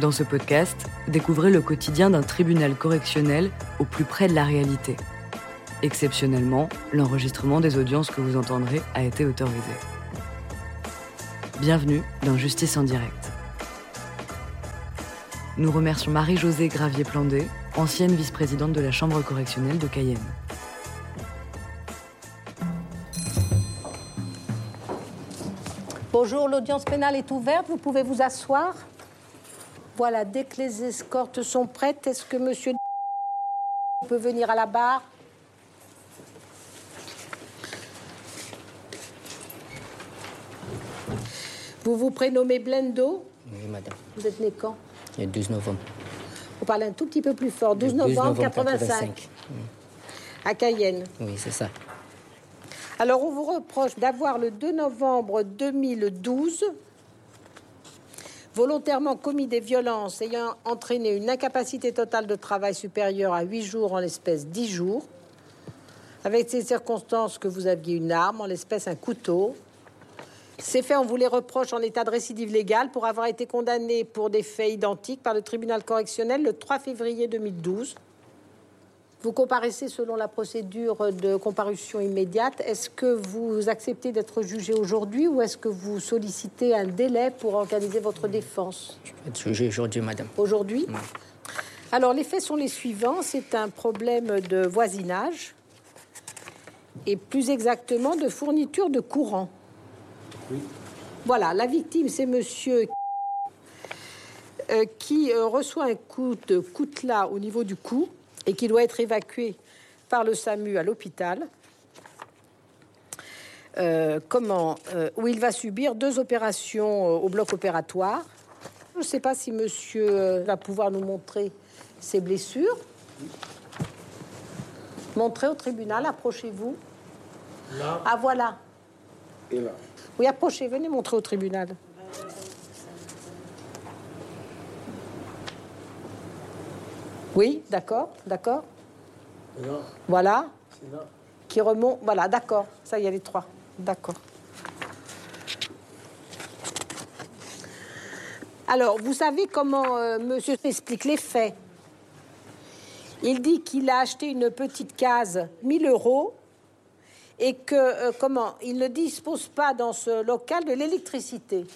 Dans ce podcast, découvrez le quotidien d'un tribunal correctionnel au plus près de la réalité. Exceptionnellement, l'enregistrement des audiences que vous entendrez a été autorisé. Bienvenue dans Justice en direct. Nous remercions Marie-Josée Gravier-Plandé, ancienne vice-présidente de la Chambre correctionnelle de Cayenne. Bonjour, l'audience pénale est ouverte, vous pouvez vous asseoir. Voilà, dès que les escortes sont prêtes, est-ce que monsieur peut venir à la barre? Vous vous prénommez Blendo? Oui, madame. Vous êtes né quand? Le 12 novembre. Vous parlez un tout petit peu plus fort. 12 Le novembre, 85, à Cayenne. Oui, c'est ça. Alors, on vous reproche d'avoir le 2 novembre 2012 volontairement commis des violences ayant entraîné une incapacité totale de travail supérieure à 8 jours, en l'espèce 10 jours, avec ces circonstances que vous aviez une arme, en l'espèce un couteau. Ces faits, on vous les reproche en état de récidive légale pour avoir été condamné pour des faits identiques par le tribunal correctionnel le 3 février 2012. Vous comparaissez selon la procédure de comparution immédiate. Est-ce que vous acceptez d'être jugé aujourd'hui ou est-ce que vous sollicitez un délai pour organiser votre défense? Je vais être jugé aujourd'hui, madame. Aujourd'hui? Alors, les faits sont les suivants. C'est un problème de voisinage et plus exactement de fourniture de courant. Voilà, la victime, c'est monsieur euh, qui euh, reçoit un coup de coutelas au niveau du cou et qui doit être évacué par le SAMU à l'hôpital. Euh, comment euh, Où il va subir deux opérations euh, au bloc opératoire. Je ne sais pas si monsieur va pouvoir nous montrer ses blessures. Montrez au tribunal, approchez-vous. Ah voilà. et là. Oui, approchez, venez montrer au tribunal. Oui, d'accord, d'accord. Voilà, qui remonte. Voilà, d'accord. Ça y est, les trois. D'accord. Alors, vous savez comment euh, monsieur explique les faits Il dit qu'il a acheté une petite case 1000 euros et que, euh, comment, il ne dispose pas dans ce local de l'électricité.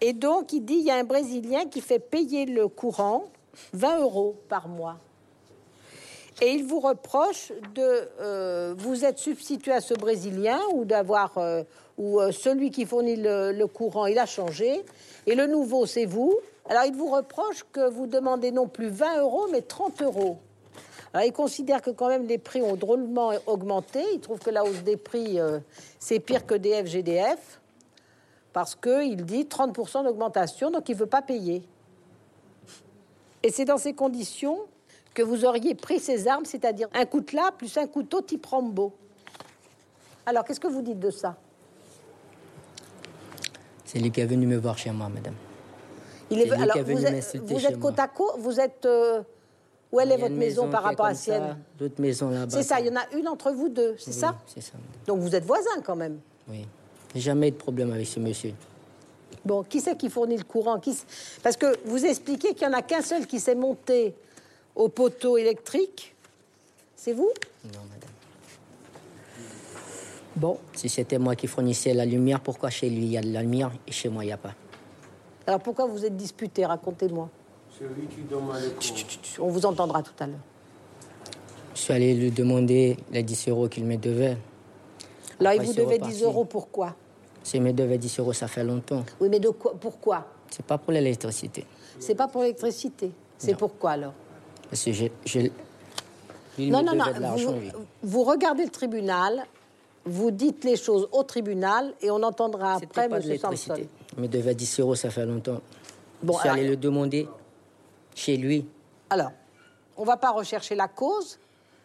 Et donc, il dit il y a un Brésilien qui fait payer le courant 20 euros par mois. Et il vous reproche de euh, vous être substitué à ce Brésilien ou d'avoir euh, ou euh, celui qui fournit le, courant, il a changé et le nouveau c'est vous. Alors il vous reproche que vous demandez non plus 20 euros mais 30 euros. Alors il considère que quand même les prix ont drôlement augmenté. Il trouve que la hausse des prix c'est pire que des FGDF parce que il dit 30% d'augmentation donc il veut pas payer. Et c'est dans ces conditions que vous auriez pris ces armes, c'est-à-dire un coutelas plus un couteau type Rambo. Alors, qu'est-ce que vous dites de ça? C'est lui qui est venu me voir chez moi, madame. Il lui qui Alors, est venu vous êtes, vous côte à côte Vous êtes... euh, où elle est votre maison par qui est rapport à sienne? D'autres maisons là-bas. C'est ça, il y en a une entre vous deux, c'est Oui, ça? C'est ça, madame. Donc, vous êtes voisins quand même. Oui. Jamais de problème avec ce monsieur. Bon, qui c'est qui fournit le courant Qui Parce que vous expliquez qu'il n'y en a qu'un seul qui s'est monté au poteau électrique. C'est vous? Non, madame. Bon. Si c'était moi qui fournissais la lumière, pourquoi chez lui il y a de la lumière et chez moi il n'y a pas? Alors, pourquoi vous êtes disputés Racontez-moi. C'est lui qui demande. On vous entendra tout à l'heure. Je suis allé lui demander les 10 euros qu'il me devait. Là, il vous devait reparti. 10 euros, pourquoi? S'il me devait 10 euros, ça fait longtemps. Oui, mais de quoi Pourquoi? C'est pas pour l'électricité. C'est pas pour l'électricité. C'est pourquoi alors? Parce que j'ai. Non, non, non. Vous, vous regardez le tribunal, vous dites les choses au tribunal et on entendra après pas M. Samson. me devait 10 euros, ça fait longtemps. Bon, je suis allé alors- le demander chez lui. Alors, on va pas rechercher la cause.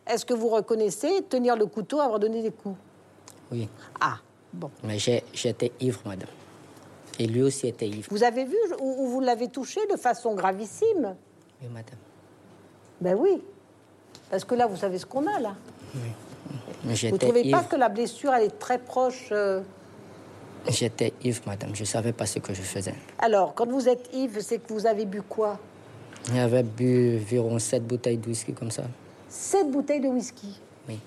Est-ce que vous reconnaissez tenir le couteau avoir donné des coups? Oui. Ah, bon. Mais j'étais ivre, madame. Et lui aussi était ivre. Vous avez vu ou, ou vous l'avez touché de façon gravissime Oui, madame. Ben oui. Parce que là, vous savez ce qu'on a là. Mais Vous trouvez pas que la blessure, elle est très proche euh, J'étais ivre, madame. Je ne savais pas ce que je faisais. Alors, quand vous êtes ivre, c'est que vous avez bu quoi? J'avais bu environ 7 bouteilles de whisky comme ça. Sept bouteilles de whisky? Oui.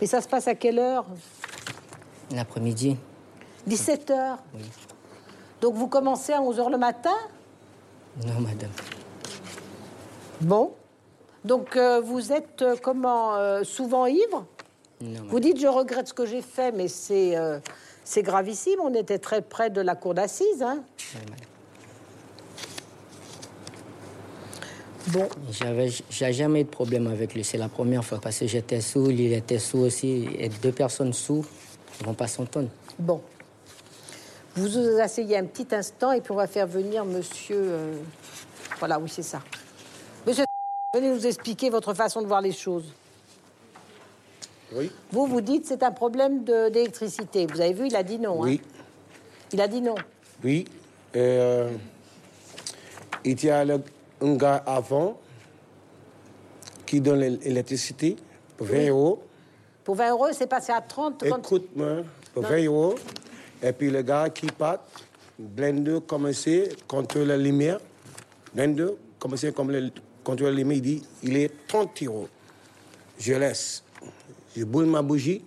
Mais ça se passe à quelle heure? L'après-midi, 17 heures. oui. Donc vous commencez à 11 heures le matin? Non, madame. Bon. Donc euh, vous êtes euh, comment euh, souvent ivre? Non. Vous dites je regrette ce que j'ai fait, mais c'est c'est gravissime. On était très près de la cour d'assises. Hein Oui, bon. J'avais j'ai jamais eu de problème avec lui. C'est la première fois parce que j'étais sous, il était sous aussi. Et deux personnes sous ne vont pas s'entendre. Bon. Vous vous asseyez un petit instant et puis on va faire venir monsieur. euh, Voilà, oui, c'est ça. Monsieur, venez nous expliquer votre façon de voir les choses. Oui. Vous, vous dites c'est un problème de- d'électricité. Vous avez vu, il a dit non. hein. Oui. Il a dit non. Oui. Euh, il y a le- un gars avant qui donne l'électricité pour 20 euros. Pour 20 euros, c'est passé à 30. quand- Écoute-moi, pour 20 euros. Et puis le gars qui part, blender, commencer contre la lumière. Blender, commencer comme le, contre la lumière, il dit il est 30 euros. Je laisse. Je boule ma bougie.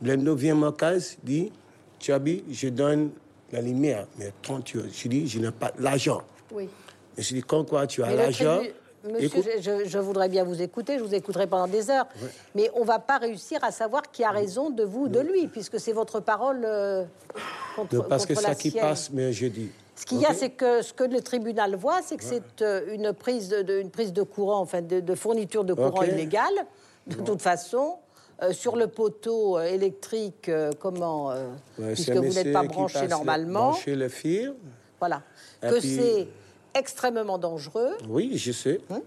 Blender vient ma case, dit Chabi, je donne la lumière, mais 30 euros. Je dis je n'ai pas l'argent. Oui. Je dis comme quoi tu as l'argent. Monsieur, je, voudrais bien vous écouter, je vous écouterai pendant des heures, mais on va pas réussir à savoir qui a raison de vous ou de lui, puisque c'est votre parole euh, contre, parce que contre ça la qui passe, mais je dis. Ce qu'il y a, c'est que ce que le tribunal voit, c'est que c'est euh, une, prise de, de- une prise de courant, enfin de, de fourniture de courant illégale, de toute façon. Euh, sur le poteau euh, électrique, comment, Ouais, puisque vous n'êtes pas branché normalement, Brancher le fil. voilà, Et que c'est extrêmement dangereux. Oui, je sais. Hein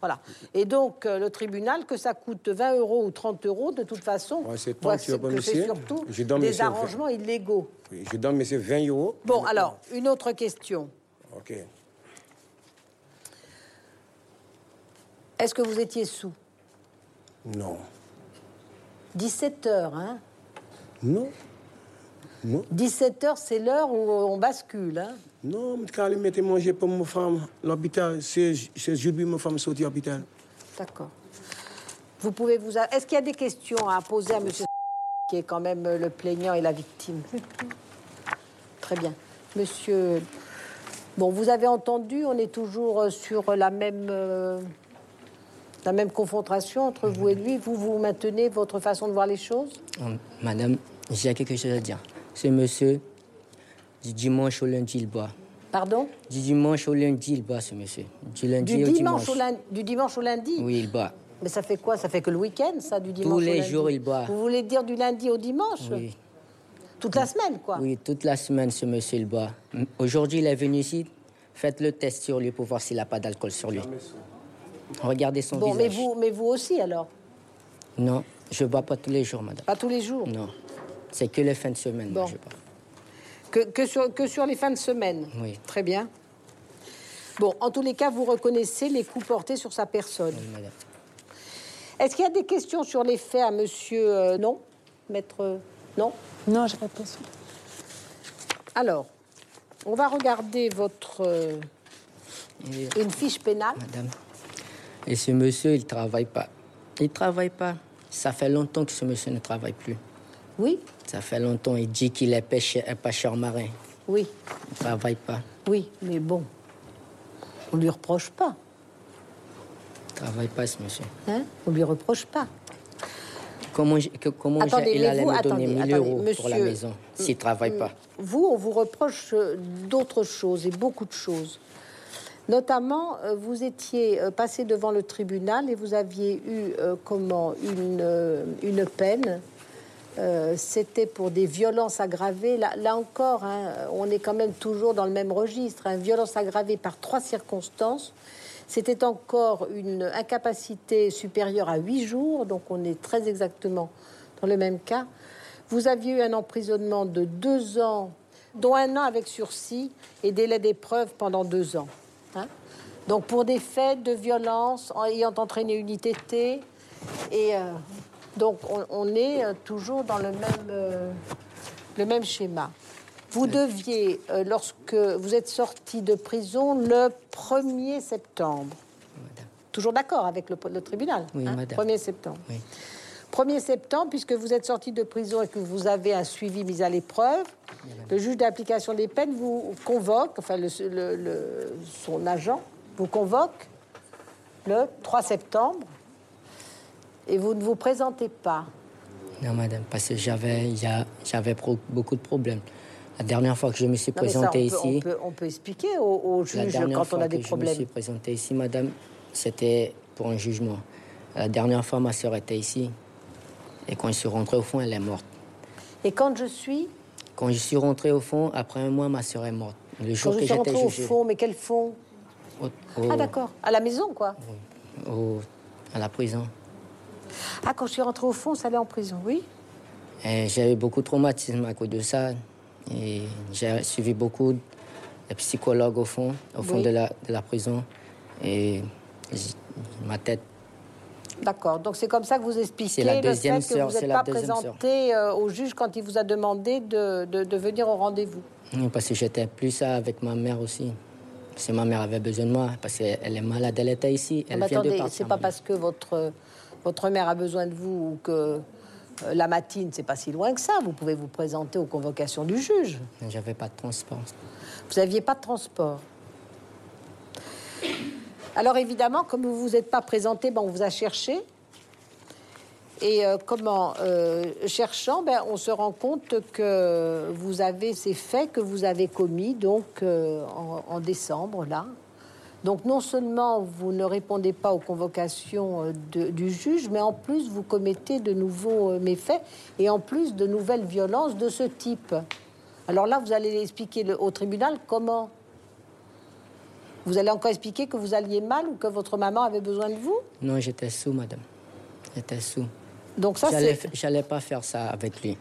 Voilà. Et donc, euh, le tribunal, que ça coûte 20 euros ou 30 euros, de toute façon, Ouais, c'est voit 30 euros, que c'est monsieur. surtout Je donne des arrangements illégaux. Oui, je donne monsieur 20 euros. Bon, alors, une autre question. Ok. Est-ce que vous étiez sous? Non. 17 heures, hein? Non. Non. 17 heures, c'est l'heure où on bascule, hein Non, mais quand il mettait manger pour ma femme l'hôpital, c'est c'est jeudi ma femme sortie à l'hôpital. D'accord. Vous pouvez vous... a- Est-ce qu'il y a des questions à poser à monsieur qui est quand même le plaignant et la victime? Très bien. Monsieur... Bon, vous avez entendu, on est toujours sur la même... euh, La même confrontation entre vous et lui. Vous, vous maintenez votre façon de voir les choses? Madame, j'ai quelque chose à dire. Ce monsieur, du dimanche au lundi, il boit. Pardon? Du dimanche au lundi, il boit, ce monsieur. Du lundi du au dimanche, dimanche. au lundi, du dimanche au lundi? Oui, il boit. Mais ça fait quoi? Ça fait que le week-end, ça, du dimanche au les lundi? jours, il boit. Vous voulez dire du lundi au dimanche? Oui. Toute la semaine, quoi? Oui, toute la semaine, ce monsieur, il boit. Aujourd'hui, il est venu ici. Faites le test sur lui pour voir s'il n'a pas d'alcool sur lui. Regardez son Bon, mais visage. vous, mais vous aussi, alors? Non, je bois pas tous les jours, madame. Pas tous les jours? Non. C'est que les fins de semaine, Bon. je que, que, sur, que sur les fins de semaine Oui. Très bien. Bon, en tous les cas, vous reconnaissez les coups portés sur sa personne. Oui, madame. Est-ce qu'il y a des questions sur les faits à monsieur... euh, non? Maître... euh, non? Non, j'ai pas de question. Alors, on va regarder votre... euh, une fiche pénale. Madame. Et ce monsieur, il travaille pas. Il travaille pas. Ça fait longtemps que ce monsieur ne travaille plus. Oui Ça fait longtemps. Il dit qu'il est pêcheur, marin. Oui, Il travaille pas. oui, mais bon, on lui reproche pas, Il travaille pas, ce monsieur. hein? On lui reproche pas. Comment, j'ai- que- comment Attendez, il allait vous, me donner attendez, 1000 attendez, euros pour la maison s'il travaille pas Vous, on vous reproche euh, d'autres choses et beaucoup de choses. Notamment, euh, vous étiez euh, passé devant le tribunal et vous aviez eu euh, comment une, une peine. Euh, C'était pour des violences aggravées. Là, encore, hein, on est quand même toujours dans le même registre. Hein, violence aggravée par trois circonstances. C'était encore une incapacité supérieure à huit jours, donc on est très exactement dans le même cas. Vous aviez eu un emprisonnement de deux ans, dont un an avec sursis et délai d'épreuve pendant deux ans. hein. Donc pour des faits de violence en ayant entraîné une ITT. Et euh, donc on, on est euh, toujours dans le même, euh, Le même schéma. Vous deviez, euh, lorsque vous êtes sorti de prison le 1er septembre, Madame. toujours d'accord avec le, le tribunal Oui, hein, madame. 1er septembre. Oui. 1er septembre, puisque vous êtes sorti de prison et que vous avez un suivi mis à l'épreuve, le juge d'application des peines vous convoque, enfin le- le- le- son agent vous convoque le 3 septembre et vous ne vous présentez pas. Non, madame, parce que j'avais, a- j'avais beaucoup de problèmes. La dernière fois que je me suis mais ça, on, présenté peut, on ici, peut- on peut expliquer au, au la dernière quand fois on a que des je me problèmes. suis présenté ici, madame, c'était pour un jugement. La dernière fois, ma soeur était ici. Et quand je suis rentré au fond, elle est morte. Et quand je suis, Quand je suis rentré au fond, après un mois, ma soeur est morte. Le quand jour je que suis rentrée au fond, mais quel fond? Au- au- Ah d'accord, à la maison quoi. au- à la prison. Ah quand je suis rentrée au fond, ça allait en prison, oui. Eu beaucoup de traumatisme à cause de ça. Et j'ai suivi beaucoup de psychologues au fond, au fond Oui. de, la, de la prison. Et ma tête, D'accord. Donc c'est comme ça que vous expliquez la le deuxième fait que sœur, vous n'êtes pas présenté euh, au juge quand il vous a demandé de, de- de venir au rendez-vous. parce que j'étais plus ça avec ma mère aussi. Parce que ma mère avait besoin de moi, parce qu'elle est malade, elle était ici. Elle Mais vient de attendez, c'est pas parce que votre, votre mère a besoin de vous ou que euh, la matine, c'est pas si loin que ça. Vous pouvez vous présenter aux convocations du juge. J'avais pas de transport. Vous n'aviez pas de transport. Alors évidemment, comme vous vous êtes pas présenté, ben, on vous a cherché. Et euh, comment euh, cherchant, ben, on se rend compte que vous avez ces faits que vous avez commis donc euh, en, en décembre là. Donc non seulement vous ne répondez pas aux convocations euh, de- du juge, mais en plus vous commettez de nouveaux euh, méfaits et en plus de nouvelles violences de ce type. Alors là, vous allez expliquer le- au tribunal comment Vous allez encore expliquer que vous alliez mal ou que votre maman avait besoin de vous? Non, j'étais sous, madame. J'étais sous. Donc ça, J'allais c'est... J'allais pas faire ça avec lui.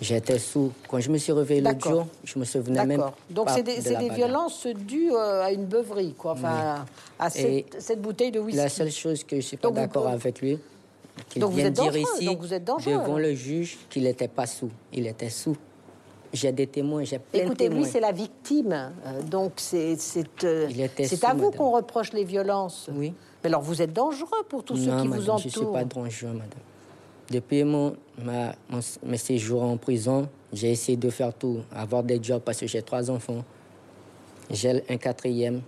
J'étais sous. Quand je me suis réveillé l'autre jour, je me souvenais même D'accord. Donc c'est des, de c'est la des bagarre. violences dues euh, à une beuverie, quoi. Enfin, à Et cette, cette bouteille de whisky. La seule chose que je suis pas d'accord avec lui, qu'il êtes dire ici, donc vous êtes dangereux, devant le juge, qu'il n'était pas sous. Il était sous. J'ai des témoins, j'ai plein Écoutez, de lui, témoins. c'est la victime. euh, donc c'est euh, à vous qu'on reproche les violences. Oui. Mais alors vous êtes dangereux pour tous ceux qui madame, vous entourent. je suis pas dangereux, madame. Depuis mon, ma, mon, mes séjours en prison, j'ai essayé de faire tout, avoir des jobs parce que j'ai trois enfants. J'ai un quatrième,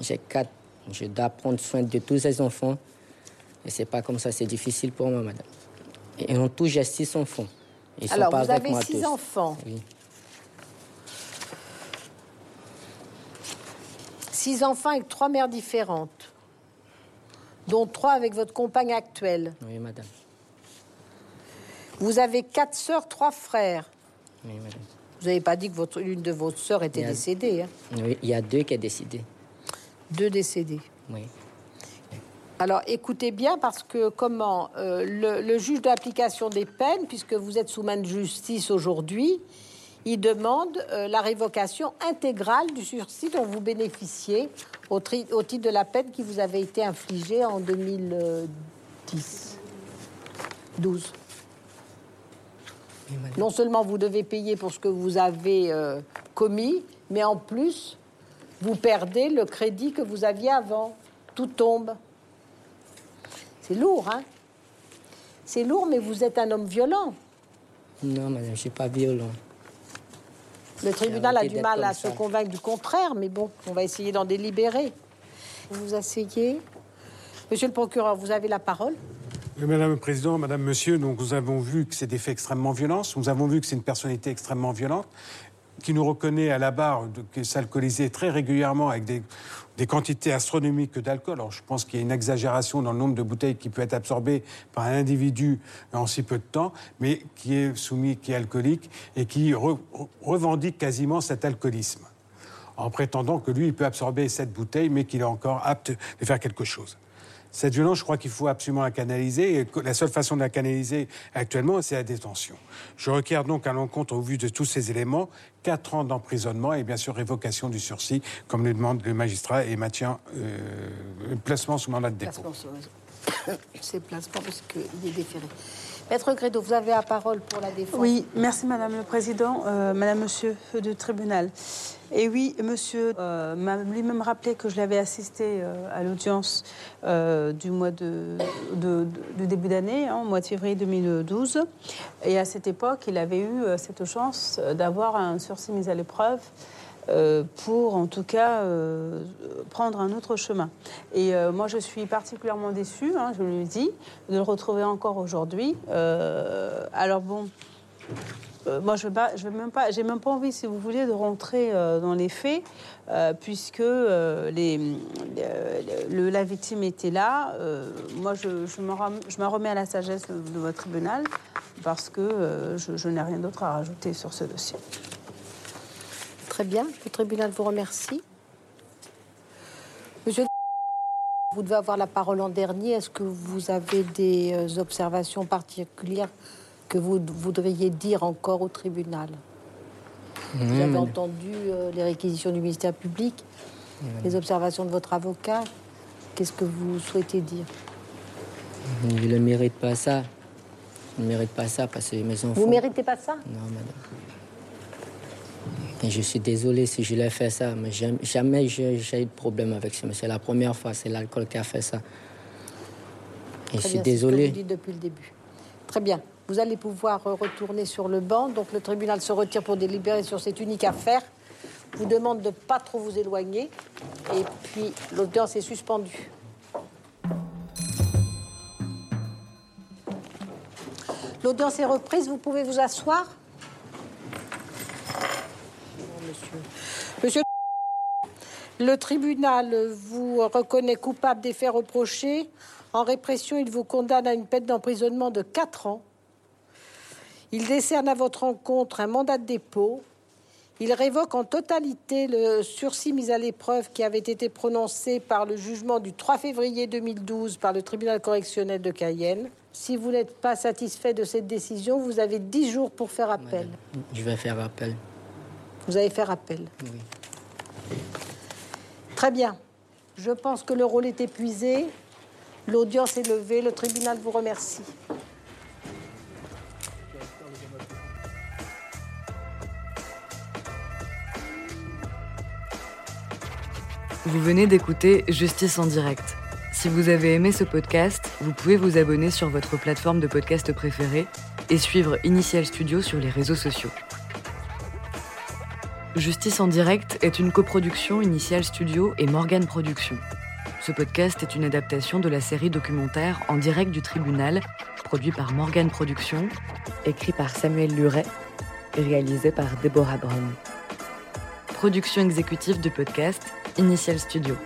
j'ai quatre. Je dois prendre soin de tous ces enfants. Et c'est pas comme ça, c'est difficile pour moi, madame. Et en tout, j'ai six enfants. Ils sont Alors pas vous avec avez moi six tous. enfants. Oui. Six enfants avec trois mères différentes, dont trois avec votre compagne actuelle. Oui, madame. Vous avez quatre sœurs, trois frères. Oui, madame. Vous n'avez pas dit que votre, l'une de vos sœurs était a- décédée. hein Oui, il y a deux qui ont décidé. Deux décédées. Oui. Alors écoutez bien parce que comment euh, le, le juge d'application des peines, puisque vous êtes sous main de justice aujourd'hui, il demande euh, la révocation intégrale du sursis dont vous bénéficiez au, tri- au titre de la peine qui vous avait été infligée en 2010. 12. Non seulement vous devez payer pour ce que vous avez euh, commis, mais en plus, vous perdez le crédit que vous aviez avant. Tout tombe. C'est lourd, hein? C'est lourd, mais vous êtes un homme violent. Non, madame, je ne suis pas violent. Le tribunal a du mal à se convaincre du contraire, mais bon, on va essayer d'en délibérer. Vous vous asseyez. Monsieur le procureur, vous avez la parole. Madame le Président, Madame, Monsieur, nous avons vu que c'est des faits extrêmement violents. Nous avons vu que c'est une personnalité extrêmement violente qui nous reconnaît à la barre que s'alcoolisait très régulièrement avec des, quantités astronomiques d'alcool. Je pense qu'il y a une exagération dans le nombre de bouteilles qui peut être absorbé par un individu en si peu de temps, mais qui est soumis, qui est alcoolique et qui re- revendique quasiment cet alcoolisme en prétendant que lui, il peut absorber cette bouteille, mais qu'il est encore apte de faire quelque chose. Cette violence, je crois qu'il faut absolument la canaliser, la seule façon de la canaliser actuellement, c'est la détention. Je requiers donc à l'encontre, au vu de tous ces éléments, quatre ans d'emprisonnement et bien sûr révocation du sursis, comme le demande le magistrat, et maintien, euh, placement sous mandat de dépôt. C'est placement parce qu'il est déféré. Maître Grédo, vous avez la parole pour la défense. Oui, merci Madame le Président, euh, Madame, Monsieur du tribunal. Et oui, Monsieur euh, m'a lui-même rappelé que je l'avais assisté euh, à l'audience du mois de, début d'année, hein, au mois de février 2012. Et à cette époque, il avait eu cette chance d'avoir un sursis mis à l'épreuve pour en tout cas euh, prendre un autre chemin. Et euh, moi, je suis particulièrement déçue, hein, je lui dis, de le retrouver encore aujourd'hui. alors bon. moi, je n'ai même pas, même pas envie, si vous voulez, de rentrer dans les faits, puisque la victime était là. moi, je me remets à la sagesse de votre tribunal, parce que je n'ai rien d'autre à rajouter sur ce dossier. Très bien. Le tribunal vous remercie. Monsieur, vous devez avoir la parole en dernier. Est-ce que vous avez des euh, observations particulières que vous voudriez dire encore au tribunal? Vous avez entendu euh, les réquisitions du ministère public, les observations de votre avocat. Qu'est-ce que vous souhaitez dire? Je ne mérite pas ça. Je ne mérite pas ça parce que mes enfants. Vous ne méritez pas ça? Non, madame. Et je suis désolé si je l'ai fait ça, mais jamais j'ai eu de problème avec ce monsieur. C'est la première fois, c'est l'alcool qui a fait ça. Et je suis désolé. Ce que vous dites depuis le début. Très bien. Vous allez pouvoir retourner sur le banc. Donc le tribunal se retire pour délibérer sur cette unique affaire. Vous demande de ne pas trop vous éloigner. Et puis l'audience est suspendue. L'audience est reprise. Vous pouvez vous asseoir. Monsieur, le tribunal vous reconnaît coupable des faits reprochés. En répression, il vous condamne à une peine d'emprisonnement de 4 ans. Il décerne à votre encontre un mandat de dépôt. Il révoque en totalité le sursis mis à l'épreuve qui avait été prononcé par le jugement du 3 février 2012 par le tribunal correctionnel de Cayenne. Si vous n'êtes pas satisfait de cette décision, vous avez 10 jours pour faire appel. Je vais faire appel. Vous avez fait appel Oui. Très bien. Je pense que le rôle est épuisé. L'audience est levée. Le tribunal vous remercie. Vous venez d'écouter Justice en direct. Si vous avez aimé ce podcast, vous pouvez vous abonner sur votre plateforme de podcast préférée et suivre Initial Studio sur les réseaux sociaux. Justice en direct est une coproduction Initial Studio et Morgan Productions. Ce podcast est une adaptation de la série documentaire En direct du tribunal, produit par Morgan Productions, écrit par Samuel Luret et réalisé par Deborah Brown. Production exécutive du podcast Initial Studio.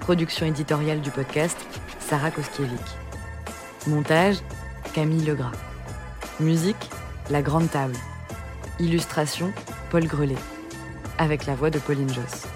Production éditoriale du podcast Sarah Koskiewicz. Montage Camille Legras. Musique La Grande Table. Illustration Paul Grelet avec la voix de Pauline Joss.